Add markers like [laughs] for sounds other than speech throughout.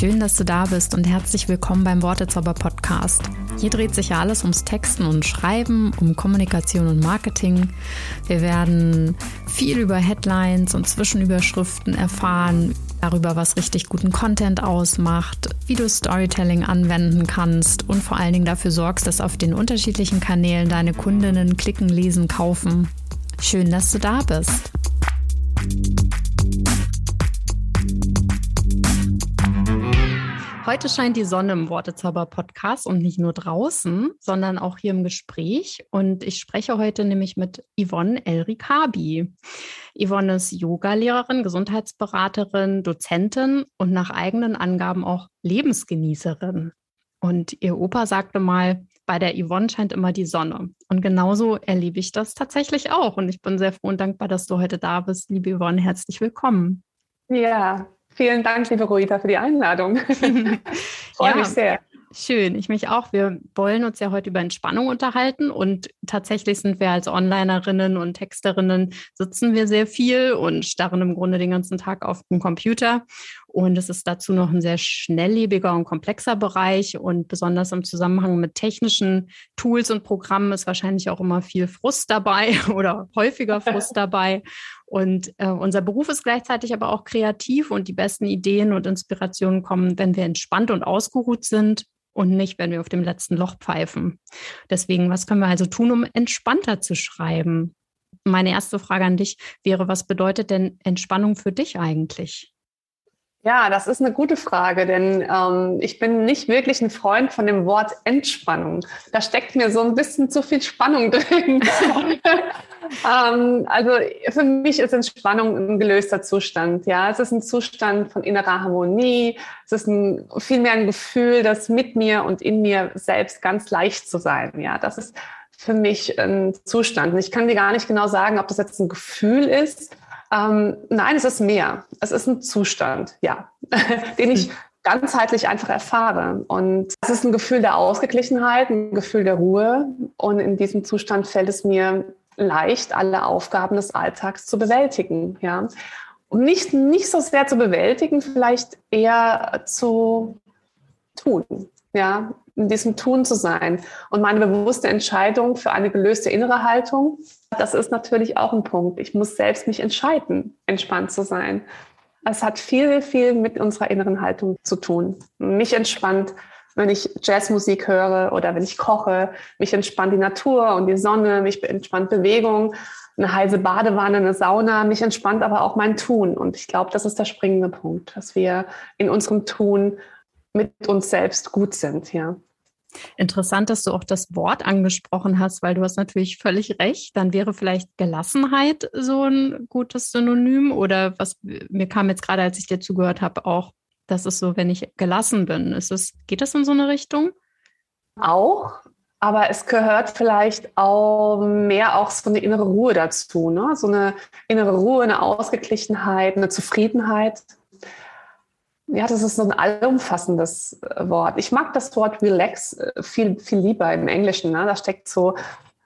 Schön, dass du da bist und herzlich willkommen beim Wortezauber Podcast. Hier dreht sich ja alles ums Texten und Schreiben, um Kommunikation und Marketing. Wir werden viel über Headlines und Zwischenüberschriften erfahren, darüber, was richtig guten Content ausmacht, wie du Storytelling anwenden kannst und vor allen Dingen dafür sorgst, dass auf den unterschiedlichen Kanälen deine Kundinnen klicken, lesen, kaufen. Schön, dass du da bist. Heute scheint die Sonne im Wortezauber-Podcast und nicht nur draußen, sondern auch hier im Gespräch. Und ich spreche heute nämlich mit Yvonne Elrikabi. Yvonne ist Yogalehrerin, Gesundheitsberaterin, Dozentin und nach eigenen Angaben auch Lebensgenießerin. Und ihr Opa sagte mal, bei der Yvonne scheint immer die Sonne. Und genauso erlebe ich das tatsächlich auch. Und ich bin sehr froh und dankbar, dass du heute da bist. Liebe Yvonne, herzlich willkommen. Ja, Vielen Dank, liebe Ruita, für die Einladung. [laughs] [laughs] Freue ja, mich sehr. Schön, ich mich auch. Wir wollen uns ja heute über Entspannung unterhalten und tatsächlich sind wir als Onlinerinnen und Texterinnen sitzen wir sehr viel und starren im Grunde den ganzen Tag auf dem Computer. Und es ist dazu noch ein sehr schnelllebiger und komplexer Bereich und besonders im Zusammenhang mit technischen Tools und Programmen ist wahrscheinlich auch immer viel Frust dabei [laughs] oder häufiger [laughs] Frust dabei. Und äh, unser Beruf ist gleichzeitig aber auch kreativ und die besten Ideen und Inspirationen kommen, wenn wir entspannt und ausgeruht sind und nicht, wenn wir auf dem letzten Loch pfeifen. Deswegen, was können wir also tun, um entspannter zu schreiben? Meine erste Frage an dich wäre, was bedeutet denn Entspannung für dich eigentlich? Ja, das ist eine gute Frage, denn ähm, ich bin nicht wirklich ein Freund von dem Wort Entspannung. Da steckt mir so ein bisschen zu viel Spannung [laughs] drin. ähm, also für mich ist Entspannung ein gelöster Zustand. Ja, es ist ein Zustand von innerer Harmonie. Es ist ein, vielmehr ein Gefühl, das mit mir und in mir selbst ganz leicht zu sein. Ja, das ist für mich ein Zustand. Ich kann dir gar nicht genau sagen, ob das jetzt ein Gefühl ist ähm, nein, es ist mehr. Es ist ein Zustand, ja, [laughs] den ich ganzheitlich einfach erfahre. Und es ist ein Gefühl der Ausgeglichenheit, ein Gefühl der Ruhe. Und in diesem Zustand fällt es mir leicht, alle Aufgaben des Alltags zu bewältigen, ja. Und nicht, nicht so sehr zu bewältigen, vielleicht eher zu tun, ja, in diesem Tun zu sein. Und meine bewusste Entscheidung für eine gelöste innere Haltung, das ist natürlich auch ein Punkt. Ich muss selbst mich entscheiden, entspannt zu sein. Es hat viel, viel mit unserer inneren Haltung zu tun. Mich entspannt, wenn ich Jazzmusik höre oder wenn ich koche. Mich entspannt die Natur und die Sonne. Mich entspannt Bewegung, eine heiße Badewanne, eine Sauna. Mich entspannt aber auch mein Tun. Und ich glaube, das ist der springende Punkt, dass wir in unserem Tun mit uns selbst gut sind, ja. Interessant, dass du auch das Wort angesprochen hast, weil du hast natürlich völlig recht. Dann wäre vielleicht Gelassenheit so ein gutes Synonym oder was mir kam jetzt gerade, als ich dir zugehört habe, auch, das ist so, wenn ich gelassen bin. Ist es, geht das in so eine Richtung? Auch, aber es gehört vielleicht auch mehr auch so eine innere Ruhe dazu, ne? So eine innere Ruhe, eine Ausgeglichenheit, eine Zufriedenheit ja, das ist so ein allumfassendes äh, Wort. Ich mag das Wort relax äh, viel, viel lieber im Englischen. Ne? Da steckt so,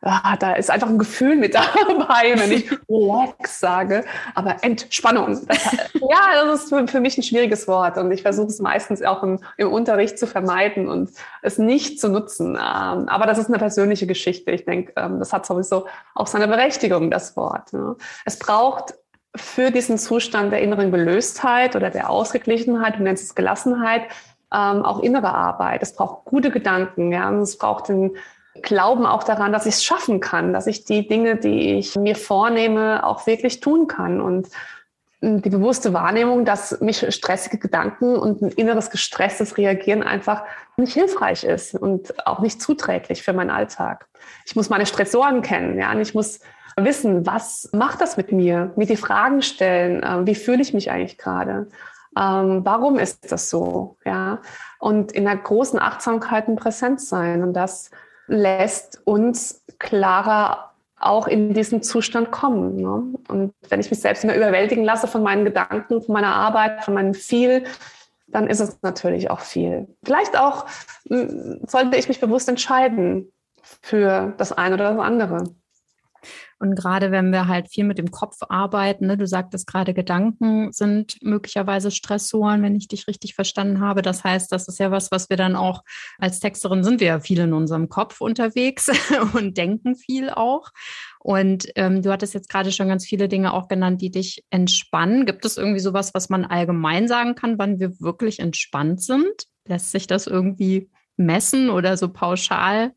ah, da ist einfach ein Gefühl mit [laughs] dabei, wenn ich relax sage. Aber Entspannung, das, ja, das ist für, für, mich ein schwieriges Wort. Und ich versuche es meistens auch im, im, Unterricht zu vermeiden und es nicht zu nutzen. Ähm, aber das ist eine persönliche Geschichte. Ich denke, ähm, das hat sowieso auch seine Berechtigung, das Wort. Ne? Es braucht für diesen Zustand der inneren Gelöstheit oder der Ausgeglichenheit, du nennst es Gelassenheit, ähm, auch innere Arbeit. Es braucht gute Gedanken, ja, und es braucht den Glauben auch daran, dass ich es schaffen kann, dass ich die Dinge, die ich mir vornehme, auch wirklich tun kann und die bewusste Wahrnehmung, dass mich stressige Gedanken und ein inneres gestresstes Reagieren einfach nicht hilfreich ist und auch nicht zuträglich für meinen Alltag. Ich muss meine Stressoren kennen, ja, und ich muss wissen, was macht das mit mir? Mir die Fragen stellen, äh, wie fühle ich mich eigentlich gerade? Ähm, warum ist das so? Ja, und in einer großen Achtsamkeit und Präsenz sein. Und das lässt uns klarer auch in diesen Zustand kommen. Ne? Und wenn ich mich selbst immer überwältigen lasse von meinen Gedanken, von meiner Arbeit, von meinem viel, dann ist es natürlich auch viel. Vielleicht auch sollte ich mich bewusst entscheiden für das eine oder das andere. Und gerade wenn wir halt viel mit dem Kopf arbeiten, ne, du sagtest gerade, Gedanken sind möglicherweise Stressoren, wenn ich dich richtig verstanden habe. Das heißt, das ist ja was, was wir dann auch als Texterin sind wir ja viel in unserem Kopf unterwegs [laughs] und denken viel auch. Und ähm, du hattest jetzt gerade schon ganz viele Dinge auch genannt, die dich entspannen. Gibt es irgendwie sowas, was man allgemein sagen kann, wann wir wirklich entspannt sind? Lässt sich das irgendwie messen oder so pauschal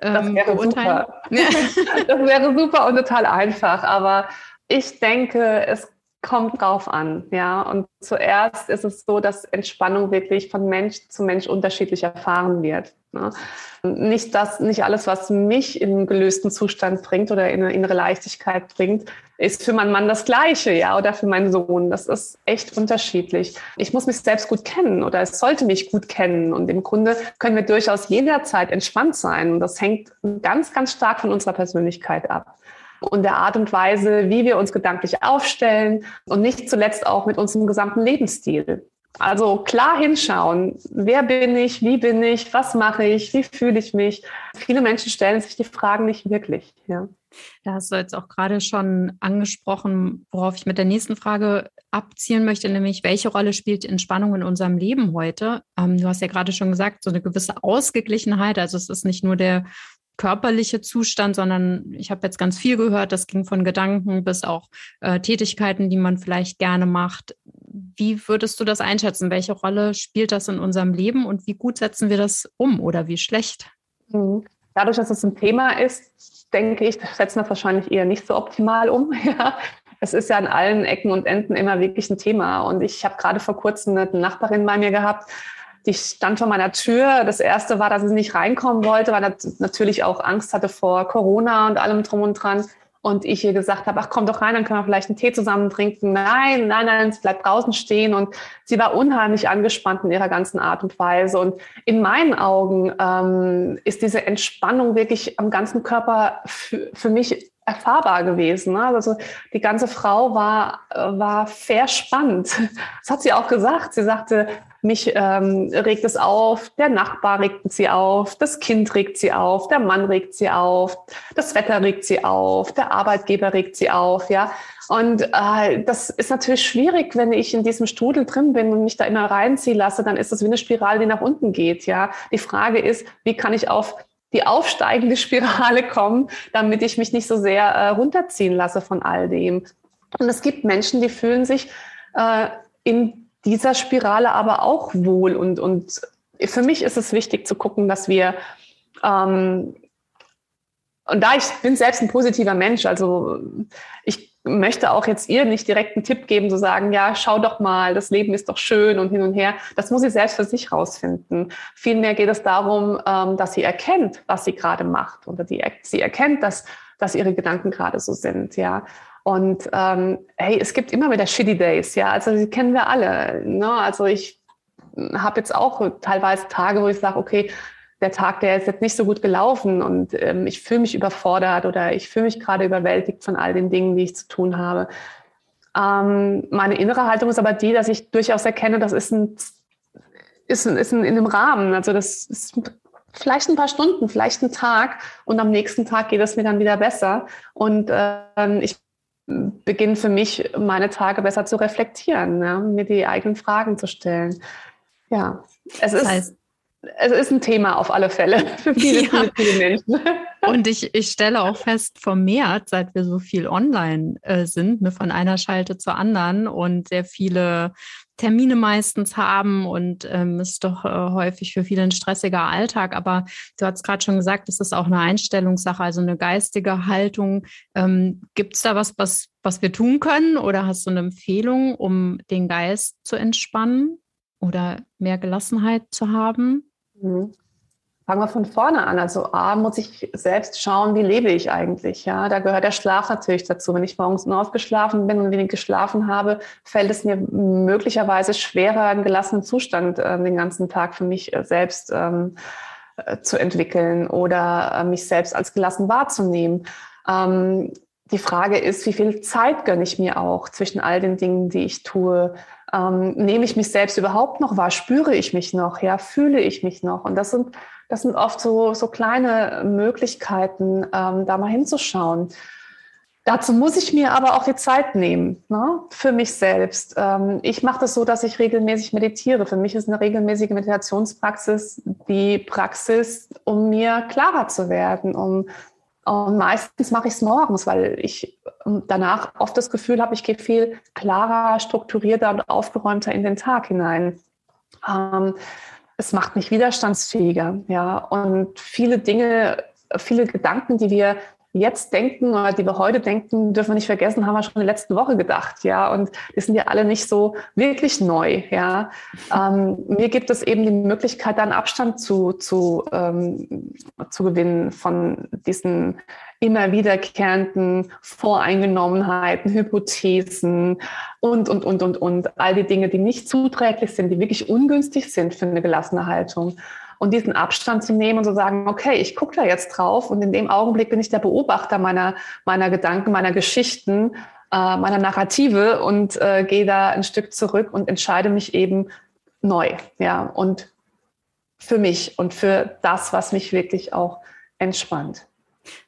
das ähm, wäre super. [laughs] [laughs] das wäre super und total einfach. Aber ich denke, es kommt drauf an, ja. Und zuerst ist es so, dass Entspannung wirklich von Mensch zu Mensch unterschiedlich erfahren wird. Ne? Nicht das, nicht alles, was mich in einen gelösten Zustand bringt oder in eine innere Leichtigkeit bringt, ist für meinen Mann das Gleiche, ja, oder für meinen Sohn. Das ist echt unterschiedlich. Ich muss mich selbst gut kennen oder es sollte mich gut kennen. Und im Grunde können wir durchaus jederzeit entspannt sein. Und das hängt ganz, ganz stark von unserer Persönlichkeit ab und der Art und Weise, wie wir uns gedanklich aufstellen und nicht zuletzt auch mit unserem gesamten Lebensstil. Also klar hinschauen, wer bin ich, wie bin ich, was mache ich, wie fühle ich mich. Viele Menschen stellen sich die Fragen nicht wirklich. Ja. Da hast du jetzt auch gerade schon angesprochen, worauf ich mit der nächsten Frage abzielen möchte, nämlich welche Rolle spielt Entspannung in unserem Leben heute? Ähm, du hast ja gerade schon gesagt, so eine gewisse Ausgeglichenheit. Also es ist nicht nur der körperliche Zustand, sondern ich habe jetzt ganz viel gehört, das ging von Gedanken bis auch äh, Tätigkeiten, die man vielleicht gerne macht. Wie würdest du das einschätzen? Welche Rolle spielt das in unserem Leben und wie gut setzen wir das um oder wie schlecht? Mhm. Dadurch, dass es ein Thema ist, denke ich, setzen wir es wahrscheinlich eher nicht so optimal um. [laughs] Es ist ja an allen Ecken und Enden immer wirklich ein Thema. Und ich habe gerade vor kurzem eine Nachbarin bei mir gehabt, die stand vor meiner Tür. Das erste war, dass sie nicht reinkommen wollte, weil er natürlich auch Angst hatte vor Corona und allem drum und dran. Und ich ihr gesagt habe, ach komm doch rein, dann können wir vielleicht einen Tee zusammen trinken. Nein, nein, nein, sie bleibt draußen stehen. Und sie war unheimlich angespannt in ihrer ganzen Art und Weise. Und in meinen Augen ähm, ist diese Entspannung wirklich am ganzen Körper für, für mich erfahrbar gewesen. Ne? Also die ganze Frau war, war verspannt. Das hat sie auch gesagt. Sie sagte, mich ähm, regt es auf, der Nachbar regt sie auf, das Kind regt sie auf, der Mann regt sie auf, das Wetter regt sie auf, der Arbeitgeber regt sie auf, ja. Und äh, das ist natürlich schwierig, wenn ich in diesem Strudel drin bin und mich da immer reinziehen lasse, dann ist das wie eine Spirale, die nach unten geht, ja. Die Frage ist, wie kann ich auf die aufsteigende Spirale kommen, damit ich mich nicht so sehr äh, runterziehen lasse von all dem. Und es gibt Menschen, die fühlen sich äh, in dieser Spirale aber auch wohl. Und, und für mich ist es wichtig zu gucken, dass wir, ähm, und da ich bin selbst ein positiver Mensch, also ich möchte auch jetzt ihr nicht direkt einen Tipp geben, zu sagen, ja, schau doch mal, das Leben ist doch schön und hin und her. Das muss sie selbst für sich rausfinden. Vielmehr geht es darum, ähm, dass sie erkennt, was sie gerade macht oder die, sie erkennt, dass, dass ihre Gedanken gerade so sind, ja. Und ähm, hey, es gibt immer wieder Shitty Days, ja. Also die kennen wir alle. Ne? Also ich habe jetzt auch teilweise Tage, wo ich sage, okay, der Tag, der ist jetzt nicht so gut gelaufen und ähm, ich fühle mich überfordert oder ich fühle mich gerade überwältigt von all den Dingen, die ich zu tun habe. Ähm, meine innere Haltung ist aber die, dass ich durchaus erkenne, das ist ein, ist ein, ist ein in einem Rahmen. Also das ist vielleicht ein paar Stunden, vielleicht ein Tag und am nächsten Tag geht es mir dann wieder besser. Und ähm, ich beginne für mich, meine Tage besser zu reflektieren, ja, mir die eigenen Fragen zu stellen. Ja, es ist, heißt, es ist ein Thema auf alle Fälle [laughs] für viele, ja. viele, viele Menschen. [laughs] Und ich, ich stelle auch fest, vermehrt, seit wir so viel online äh, sind, ne, von einer Schalte zur anderen und sehr viele Termine meistens haben und ähm, ist doch äh, häufig für viele ein stressiger Alltag. Aber du hast gerade schon gesagt, es ist auch eine Einstellungssache, also eine geistige Haltung. Ähm, Gibt es da was, was, was wir tun können oder hast du eine Empfehlung, um den Geist zu entspannen oder mehr Gelassenheit zu haben? Mhm. Fangen wir von vorne an. Also A, muss ich selbst schauen, wie lebe ich eigentlich. Ja, da gehört der Schlaf natürlich dazu. Wenn ich morgens nur ausgeschlafen bin und wenig geschlafen habe, fällt es mir möglicherweise schwerer, einen gelassenen Zustand äh, den ganzen Tag für mich äh, selbst ähm, äh, zu entwickeln oder äh, mich selbst als gelassen wahrzunehmen. Ähm, die Frage ist, wie viel Zeit gönne ich mir auch zwischen all den Dingen, die ich tue? Ähm, nehme ich mich selbst überhaupt noch wahr? Spüre ich mich noch? Ja, fühle ich mich noch? Und das sind, das sind oft so, so kleine Möglichkeiten, ähm, da mal hinzuschauen. Dazu muss ich mir aber auch die Zeit nehmen, ne? für mich selbst. Ähm, ich mache das so, dass ich regelmäßig meditiere. Für mich ist eine regelmäßige Meditationspraxis die Praxis, um mir klarer zu werden. Um, und meistens mache ich es morgens, weil ich ähm, danach oft das Gefühl habe, ich gehe viel klarer, strukturierter und aufgeräumter in den Tag hinein. Ähm, es macht mich widerstandsfähiger, ja. Und viele Dinge, viele Gedanken, die wir jetzt denken oder die wir heute denken, dürfen wir nicht vergessen, haben wir schon in der letzten Woche gedacht, ja. Und die sind ja alle nicht so wirklich neu, ja. Ähm, mir gibt es eben die Möglichkeit, dann Abstand zu, zu, ähm, zu gewinnen von diesen immer wiederkehrenden Voreingenommenheiten, Hypothesen und, und, und, und, und. All die Dinge, die nicht zuträglich sind, die wirklich ungünstig sind für eine gelassene Haltung und diesen Abstand zu nehmen und zu sagen, okay, ich gucke da jetzt drauf und in dem Augenblick bin ich der Beobachter meiner, meiner Gedanken, meiner Geschichten, äh, meiner Narrative und äh, gehe da ein Stück zurück und entscheide mich eben neu, ja, und für mich und für das, was mich wirklich auch entspannt.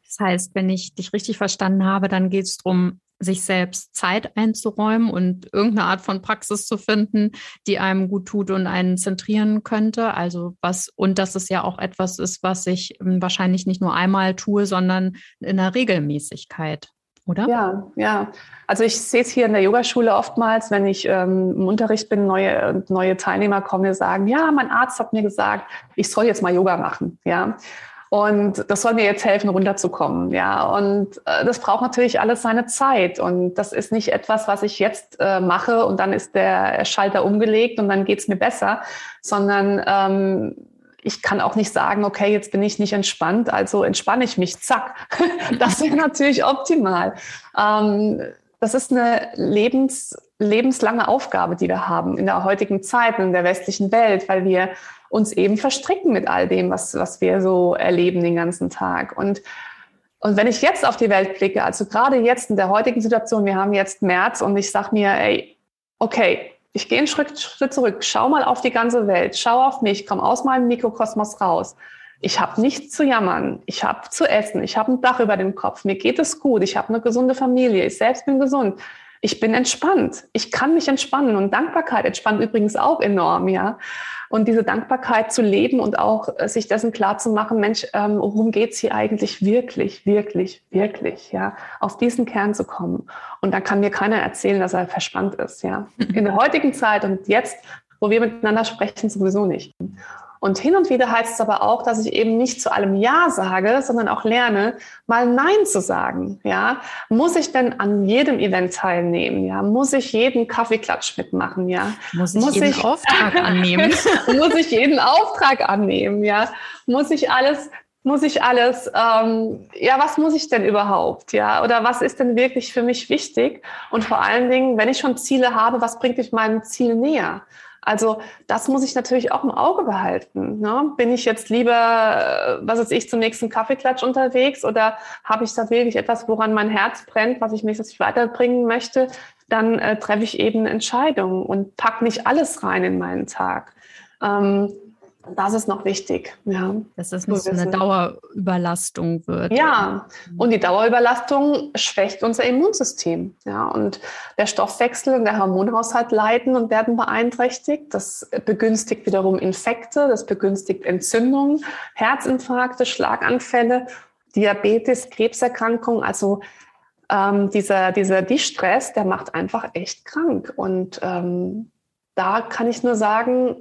Das heißt, wenn ich dich richtig verstanden habe, dann geht es darum, sich selbst Zeit einzuräumen und irgendeine Art von Praxis zu finden, die einem gut tut und einen zentrieren könnte. Also was, und dass es ja auch etwas ist, was ich ähm, wahrscheinlich nicht nur einmal tue, sondern in der Regelmäßigkeit. Oder? Ja, ja. Also ich sehe es hier in der Yogaschule oftmals, wenn ich ähm, im Unterricht bin, neue, neue Teilnehmer kommen, die sagen, ja, mein Arzt hat mir gesagt, ich soll jetzt mal Yoga machen. Ja. Und das soll mir jetzt helfen, runterzukommen. Ja, und äh, das braucht natürlich alles seine Zeit. Und das ist nicht etwas, was ich jetzt äh, mache und dann ist der Schalter umgelegt und dann geht's mir besser, sondern ähm, ich kann auch nicht sagen, okay, jetzt bin ich nicht entspannt, also entspanne ich mich, zack. [laughs] das wäre natürlich optimal. Ähm, das ist eine Lebens, lebenslange Aufgabe, die wir haben in der heutigen Zeit, in der westlichen Welt, weil wir uns eben verstricken mit all dem, was, was wir so erleben den ganzen Tag. Und, und wenn ich jetzt auf die Welt blicke, also gerade jetzt in der heutigen Situation, wir haben jetzt März und ich sage mir, ey, okay, ich gehe einen Schritt, Schritt zurück, schau mal auf die ganze Welt, schau auf mich, komm aus meinem Mikrokosmos raus. Ich habe nichts zu jammern, ich habe zu essen, ich habe ein Dach über dem Kopf, mir geht es gut, ich habe eine gesunde Familie, ich selbst bin gesund ich bin entspannt. Ich kann mich entspannen und Dankbarkeit entspannt übrigens auch enorm, ja. Und diese Dankbarkeit zu leben und auch äh, sich dessen klar zu machen, Mensch, ähm, worum geht's hier eigentlich wirklich, wirklich, wirklich, ja, auf diesen Kern zu kommen. Und da kann mir keiner erzählen, dass er verspannt ist, ja. [laughs] In der heutigen Zeit und jetzt, wo wir miteinander sprechen, sowieso nicht. Und hin und wieder heißt es aber auch, dass ich eben nicht zu allem Ja sage, sondern auch lerne, mal Nein zu sagen. Ja, muss ich denn an jedem Event teilnehmen? Ja, muss ich jeden Kaffeeklatsch mitmachen? Ja, muss ich muss jeden ich, [laughs] Auftrag annehmen? muss ich jeden Auftrag annehmen? Ja, muss ich alles muss ich alles, ähm, ja, was muss ich denn überhaupt, ja, oder was ist denn wirklich für mich wichtig? Und vor allen Dingen, wenn ich schon Ziele habe, was bringt mich meinem Ziel näher? Also das muss ich natürlich auch im Auge behalten. Ne? Bin ich jetzt lieber, äh, was weiß ich, zum nächsten Kaffeeklatsch unterwegs oder habe ich da wirklich etwas, woran mein Herz brennt, was ich mich weiterbringen möchte, dann äh, treffe ich eben Entscheidungen und pack nicht alles rein in meinen Tag. Ähm, das ist noch wichtig. Ja. Dass es nicht so eine Dauerüberlastung wird. Ja, und die Dauerüberlastung schwächt unser Immunsystem. Ja, und der Stoffwechsel und der Hormonhaushalt leiden und werden beeinträchtigt. Das begünstigt wiederum Infekte, das begünstigt Entzündungen, Herzinfarkte, Schlaganfälle, Diabetes, Krebserkrankungen. Also ähm, dieser, dieser Distress, der macht einfach echt krank. Und ähm, da kann ich nur sagen,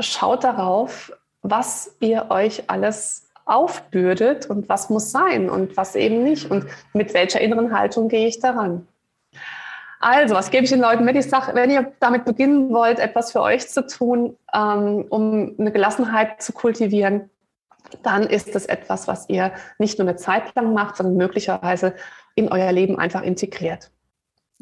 schaut darauf, was ihr euch alles aufbürdet und was muss sein und was eben nicht und mit welcher inneren Haltung gehe ich daran. Also, was gebe ich den Leuten mit? Ich sage, wenn ihr damit beginnen wollt, etwas für euch zu tun, ähm, um eine Gelassenheit zu kultivieren, dann ist das etwas, was ihr nicht nur eine Zeit lang macht, sondern möglicherweise in euer Leben einfach integriert.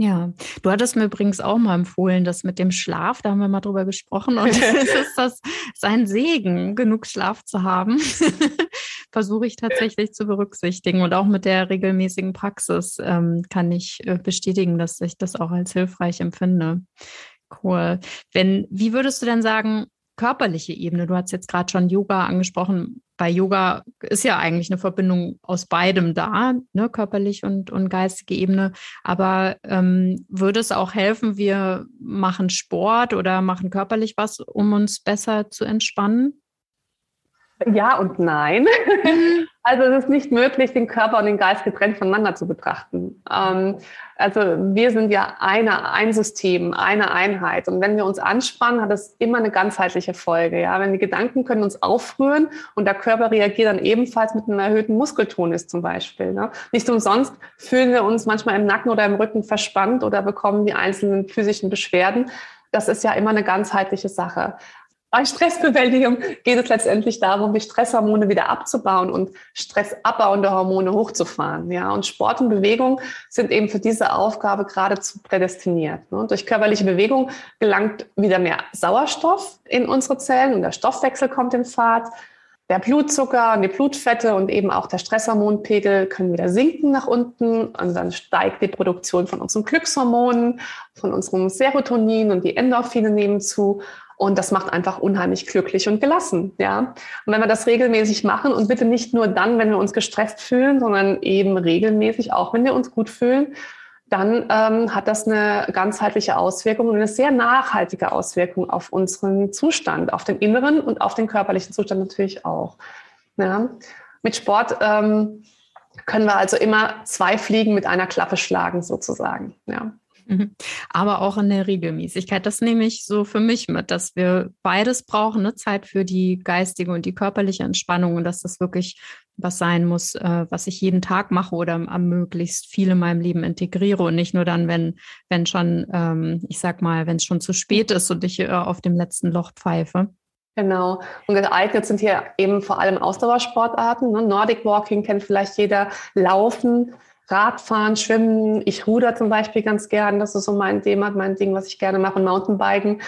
Ja, du hattest mir übrigens auch mal empfohlen, das mit dem Schlaf, da haben wir mal drüber gesprochen. Und [laughs] es ist das sein Segen, genug Schlaf zu haben. [laughs] Versuche ich tatsächlich zu berücksichtigen. Und auch mit der regelmäßigen Praxis ähm, kann ich äh, bestätigen, dass ich das auch als hilfreich empfinde. Cool. Wenn, wie würdest du denn sagen, körperliche Ebene, du hast jetzt gerade schon Yoga angesprochen, bei Yoga ist ja eigentlich eine Verbindung aus beidem da, ne, körperlich und, und geistige Ebene. Aber ähm, würde es auch helfen, wir machen Sport oder machen körperlich was, um uns besser zu entspannen? Ja und nein. Mhm. [laughs] Also es ist nicht möglich, den Körper und den Geist getrennt voneinander zu betrachten. Ähm, also wir sind ja eine, ein System, eine Einheit. Und wenn wir uns anspannen, hat das immer eine ganzheitliche Folge. Ja, wenn die Gedanken können uns aufrühren und der Körper reagiert dann ebenfalls mit einem erhöhten Muskeltonus zum Beispiel. Ne? Nicht umsonst fühlen wir uns manchmal im Nacken oder im Rücken verspannt oder bekommen die einzelnen physischen Beschwerden. Das ist ja immer eine ganzheitliche Sache. Bei Stressbewältigung geht es letztendlich darum, die Stresshormone wieder abzubauen und stressabbauende Hormone hochzufahren. Ja, und Sport und Bewegung sind eben für diese Aufgabe geradezu prädestiniert. Ne? Durch körperliche Bewegung gelangt wieder mehr Sauerstoff in unsere Zellen und der Stoffwechsel kommt in Fahrt. Der Blutzucker und die Blutfette und eben auch der Stresshormonpegel können wieder sinken nach unten und dann steigt die Produktion von unseren Glückshormonen, von unserem Serotonin und die Endorphine nehmen zu und das macht einfach unheimlich glücklich und gelassen, ja. Und wenn wir das regelmäßig machen und bitte nicht nur dann, wenn wir uns gestresst fühlen, sondern eben regelmäßig auch, wenn wir uns gut fühlen, dann ähm, hat das eine ganzheitliche Auswirkung und eine sehr nachhaltige Auswirkung auf unseren Zustand, auf den inneren und auf den körperlichen Zustand natürlich auch. Ja. Mit Sport ähm, können wir also immer zwei Fliegen mit einer Klappe schlagen, sozusagen. Ja. Mhm. Aber auch in der Regelmäßigkeit. Das nehme ich so für mich mit, dass wir beides brauchen, ne? Zeit für die geistige und die körperliche Entspannung und dass das wirklich was sein muss, äh, was ich jeden Tag mache oder am möglichst viel in meinem Leben integriere und nicht nur dann, wenn, wenn schon, ähm, ich sag mal, wenn es schon zu spät ist und ich äh, auf dem letzten Loch pfeife. Genau. Und geeignet sind hier eben vor allem Ausdauersportarten. Ne? Nordic Walking kennt vielleicht jeder. Laufen, Radfahren, Schwimmen. Ich ruder zum Beispiel ganz gern. Das ist so mein Thema, mein Ding, was ich gerne mache. Und Mountainbiken.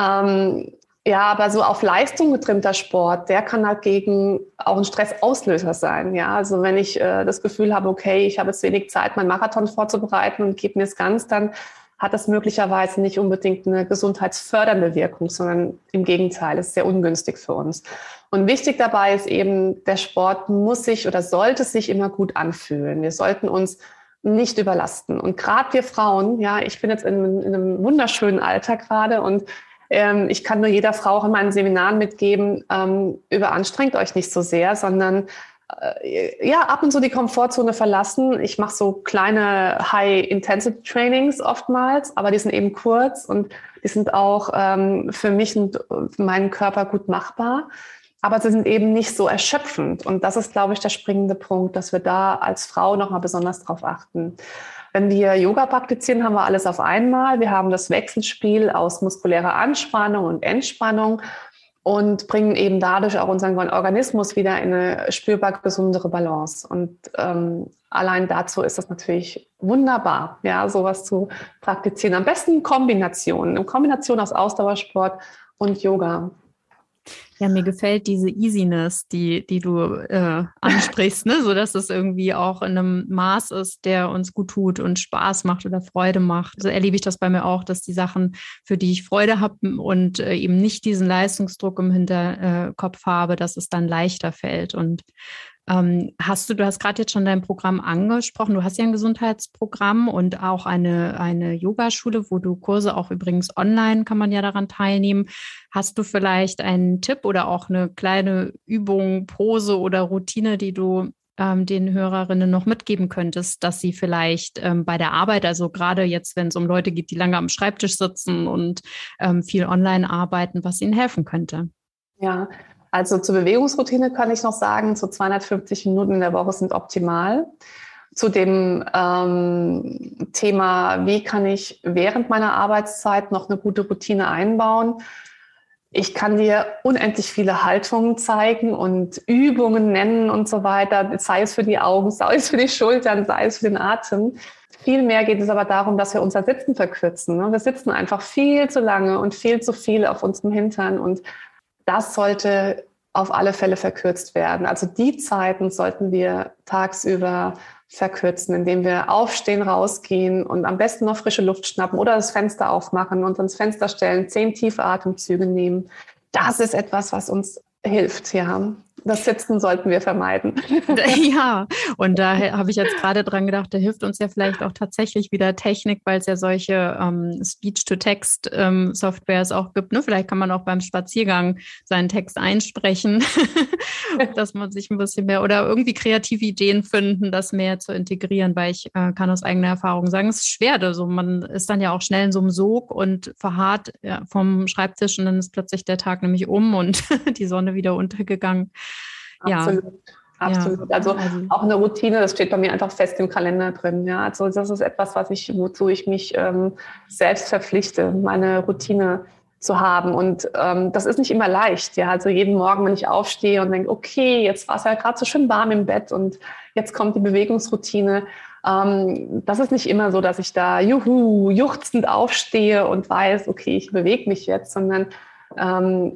Ähm, ja, aber so auf Leistung getrimmter Sport, der kann halt gegen auch ein Stressauslöser sein. Ja, also wenn ich äh, das Gefühl habe, okay, ich habe jetzt wenig Zeit, meinen Marathon vorzubereiten und gebe mir es ganz, dann hat das möglicherweise nicht unbedingt eine gesundheitsfördernde Wirkung, sondern im Gegenteil, ist sehr ungünstig für uns. Und wichtig dabei ist eben, der Sport muss sich oder sollte sich immer gut anfühlen. Wir sollten uns nicht überlasten. Und gerade wir Frauen, ja, ich bin jetzt in, in einem wunderschönen Alter gerade und ähm, ich kann nur jeder Frau auch in meinen Seminaren mitgeben, ähm, überanstrengt euch nicht so sehr, sondern ja, ab und zu die Komfortzone verlassen. Ich mache so kleine High-Intensity-Trainings oftmals, aber die sind eben kurz und die sind auch ähm, für mich und meinen Körper gut machbar. Aber sie sind eben nicht so erschöpfend. Und das ist, glaube ich, der springende Punkt, dass wir da als Frau nochmal besonders drauf achten. Wenn wir Yoga praktizieren, haben wir alles auf einmal. Wir haben das Wechselspiel aus muskulärer Anspannung und Entspannung und bringen eben dadurch auch unseren Organismus wieder in eine spürbar gesundere Balance. Und ähm, allein dazu ist das natürlich wunderbar, ja, sowas zu praktizieren. Am besten in Kombination, in Kombination aus Ausdauersport und Yoga. Ja, mir gefällt diese Easiness, die, die du äh, ansprichst, ne? so dass es irgendwie auch in einem Maß ist, der uns gut tut und Spaß macht oder Freude macht. So erlebe ich das bei mir auch, dass die Sachen, für die ich Freude habe und äh, eben nicht diesen Leistungsdruck im Hinterkopf habe, dass es dann leichter fällt. Und ähm, hast du, du hast gerade jetzt schon dein Programm angesprochen. Du hast ja ein Gesundheitsprogramm und auch eine, eine Yogaschule, wo du Kurse auch übrigens online kann man ja daran teilnehmen. Hast du vielleicht einen Tipp oder auch eine kleine Übung, Pose oder Routine, die du ähm, den Hörerinnen noch mitgeben könntest, dass sie vielleicht ähm, bei der Arbeit, also gerade jetzt, wenn es um Leute geht, die lange am Schreibtisch sitzen und ähm, viel online arbeiten, was ihnen helfen könnte? Ja, also zur Bewegungsroutine kann ich noch sagen, so 250 Minuten in der Woche sind optimal. Zu dem ähm, Thema, wie kann ich während meiner Arbeitszeit noch eine gute Routine einbauen? Ich kann dir unendlich viele Haltungen zeigen und Übungen nennen und so weiter, sei es für die Augen, sei es für die Schultern, sei es für den Atem. Vielmehr geht es aber darum, dass wir unser Sitzen verkürzen. Ne? Wir sitzen einfach viel zu lange und viel zu viel auf unserem Hintern und das sollte auf alle Fälle verkürzt werden. Also die Zeiten sollten wir tagsüber verkürzen, indem wir aufstehen, rausgehen und am besten noch frische Luft schnappen oder das Fenster aufmachen und ans Fenster stellen, zehn tiefe Atemzüge nehmen. Das ist etwas, was uns hilft, ja. Das Sitzen sollten wir vermeiden. [laughs] Ja, und da habe ich jetzt gerade dran gedacht, da hilft uns ja vielleicht auch tatsächlich wieder Technik, weil es ja solche ähm, Speech-to-Text-Softwares ähm, auch gibt. Ne? Vielleicht kann man auch beim Spaziergang seinen Text einsprechen, [laughs] dass man sich ein bisschen mehr oder irgendwie kreative Ideen finden, das mehr zu integrieren, weil ich äh, kann aus eigener Erfahrung sagen, es ist schwer. Also man ist dann ja auch schnell in so einem Sog und verharrt ja, vom Schreibtisch und dann ist plötzlich der Tag nämlich um und [laughs] die Sonne wieder untergegangen. Absolut. Ja. Absolut. Ja, also, also, auch eine Routine, das steht bei mir einfach fest im Kalender drin. Ja, also das ist etwas, was ich, wozu ich mich ähm, selbst verpflichte, meine Routine zu haben. Und ähm, das ist nicht immer leicht. Ja, also jeden Morgen, wenn ich aufstehe und denke, okay, jetzt war es ja gerade so schön warm im Bett und jetzt kommt die Bewegungsroutine. Ähm, das ist nicht immer so, dass ich da juhu, juchzend aufstehe und weiß, okay, ich bewege mich jetzt, sondern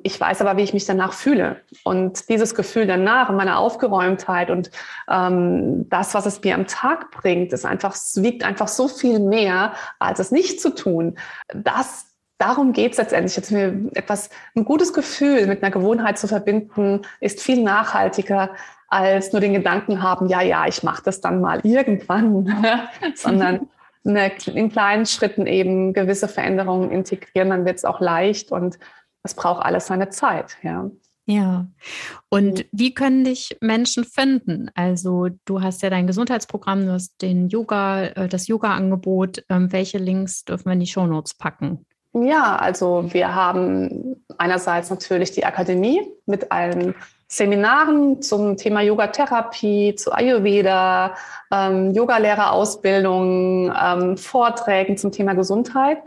ich weiß aber, wie ich mich danach fühle. Und dieses Gefühl danach, meine Aufgeräumtheit und ähm, das, was es mir am Tag bringt, ist einfach, es wiegt einfach so viel mehr, als es nicht zu tun. Das darum geht es letztendlich. Jetzt mir etwas, ein gutes Gefühl mit einer Gewohnheit zu verbinden, ist viel nachhaltiger als nur den Gedanken haben, ja, ja, ich mache das dann mal irgendwann, [laughs] sondern in kleinen Schritten eben gewisse Veränderungen integrieren, dann wird es auch leicht und es braucht alles seine Zeit, ja. Ja. Und mhm. wie können dich Menschen finden? Also du hast ja dein Gesundheitsprogramm, du hast den Yoga, äh, das Yoga-Angebot. Ähm, welche Links dürfen wir in die Shownotes packen? Ja, also wir haben einerseits natürlich die Akademie mit allen Seminaren zum Thema Yoga-Therapie, zu Ayurveda, ähm, Yogalehrerausbildung, ähm, Vorträgen zum Thema Gesundheit.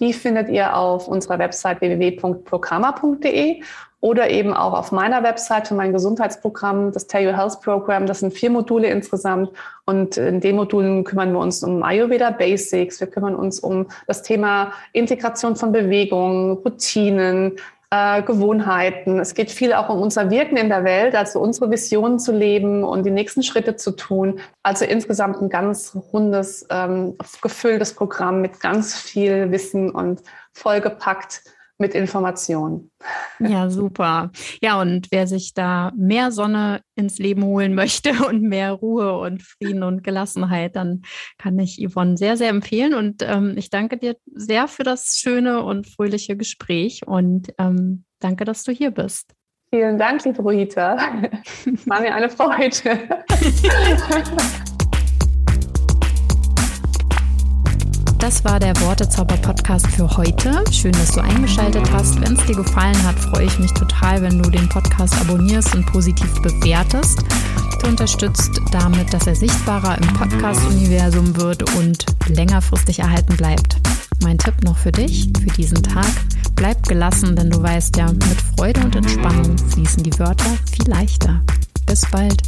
Die findet ihr auf unserer Website www.programma.de oder eben auch auf meiner Website für mein Gesundheitsprogramm, das Tell Your Health Program. Das sind vier Module insgesamt und in den Modulen kümmern wir uns um Ayurveda Basics. Wir kümmern uns um das Thema Integration von Bewegungen, Routinen, äh, Gewohnheiten. Es geht viel auch um unser Wirken in der Welt, also unsere Visionen zu leben und die nächsten Schritte zu tun. Also insgesamt ein ganz rundes, ähm, gefülltes Programm mit ganz viel Wissen und vollgepackt mit Informationen. Ja, super. Ja, und wer sich da mehr Sonne ins Leben holen möchte [laughs] und mehr Ruhe und Frieden und Gelassenheit, dann kann ich Yvonne sehr, sehr empfehlen. Und ähm, ich danke dir sehr für das schöne und fröhliche Gespräch und ähm, danke, dass du hier bist. Vielen Dank, liebe Rita. [laughs] War mir eine Freude. [laughs] Das war der Wortezauber-Podcast für heute. Schön, dass du eingeschaltet hast. Wenn es dir gefallen hat, freue ich mich total, wenn du den Podcast abonnierst und positiv bewertest. Du unterstützt damit, dass er sichtbarer im Podcast-Universum wird und längerfristig erhalten bleibt. Mein Tipp noch für dich, für diesen Tag. Bleib gelassen, denn du weißt ja, mit Freude und Entspannung fließen die Wörter viel leichter. Bis bald.